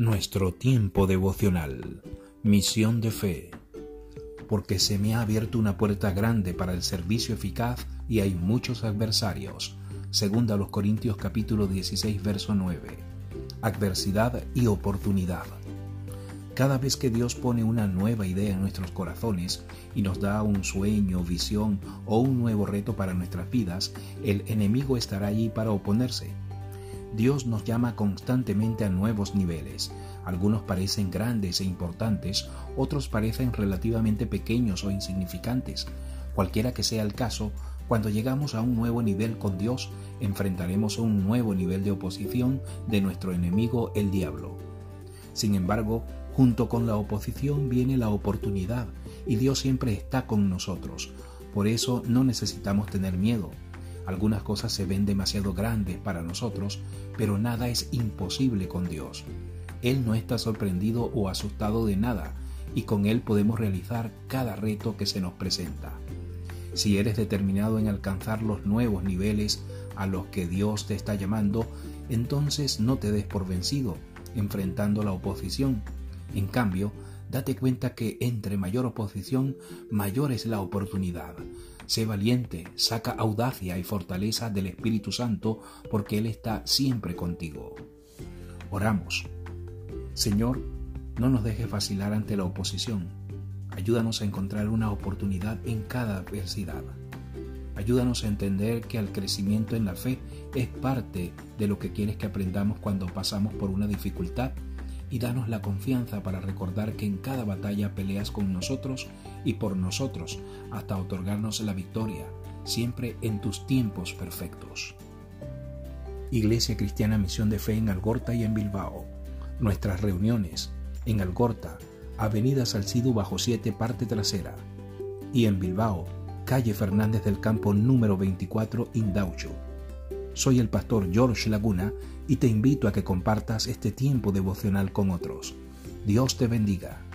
nuestro tiempo devocional. Misión de fe. Porque se me ha abierto una puerta grande para el servicio eficaz y hay muchos adversarios. Segunda los Corintios capítulo 16 verso 9. Adversidad y oportunidad. Cada vez que Dios pone una nueva idea en nuestros corazones y nos da un sueño, visión o un nuevo reto para nuestras vidas, el enemigo estará allí para oponerse Dios nos llama constantemente a nuevos niveles. Algunos parecen grandes e importantes, otros parecen relativamente pequeños o insignificantes. Cualquiera que sea el caso, cuando llegamos a un nuevo nivel con Dios, enfrentaremos un nuevo nivel de oposición de nuestro enemigo el diablo. Sin embargo, junto con la oposición viene la oportunidad y Dios siempre está con nosotros. Por eso no necesitamos tener miedo. Algunas cosas se ven demasiado grandes para nosotros, pero nada es imposible con Dios. Él no está sorprendido o asustado de nada, y con Él podemos realizar cada reto que se nos presenta. Si eres determinado en alcanzar los nuevos niveles a los que Dios te está llamando, entonces no te des por vencido, enfrentando la oposición. En cambio, date cuenta que entre mayor oposición, mayor es la oportunidad. Sé valiente, saca audacia y fortaleza del Espíritu Santo, porque Él está siempre contigo. Oramos. Señor, no nos dejes vacilar ante la oposición. Ayúdanos a encontrar una oportunidad en cada adversidad. Ayúdanos a entender que el crecimiento en la fe es parte de lo que quieres que aprendamos cuando pasamos por una dificultad y danos la confianza para recordar que en cada batalla peleas con nosotros y por nosotros hasta otorgarnos la victoria, siempre en tus tiempos perfectos. Iglesia Cristiana Misión de Fe en Algorta y en Bilbao. Nuestras reuniones en Algorta, Avenida Salcido bajo 7, parte trasera. Y en Bilbao, calle Fernández del Campo número 24, Indaucho. Soy el pastor George Laguna y te invito a que compartas este tiempo devocional con otros. Dios te bendiga.